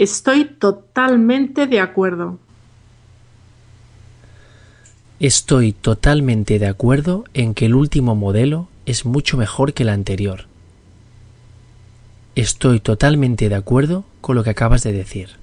Estoy totalmente de acuerdo. Estoy totalmente de acuerdo en que el último modelo es mucho mejor que el anterior. Estoy totalmente de acuerdo con lo que acabas de decir.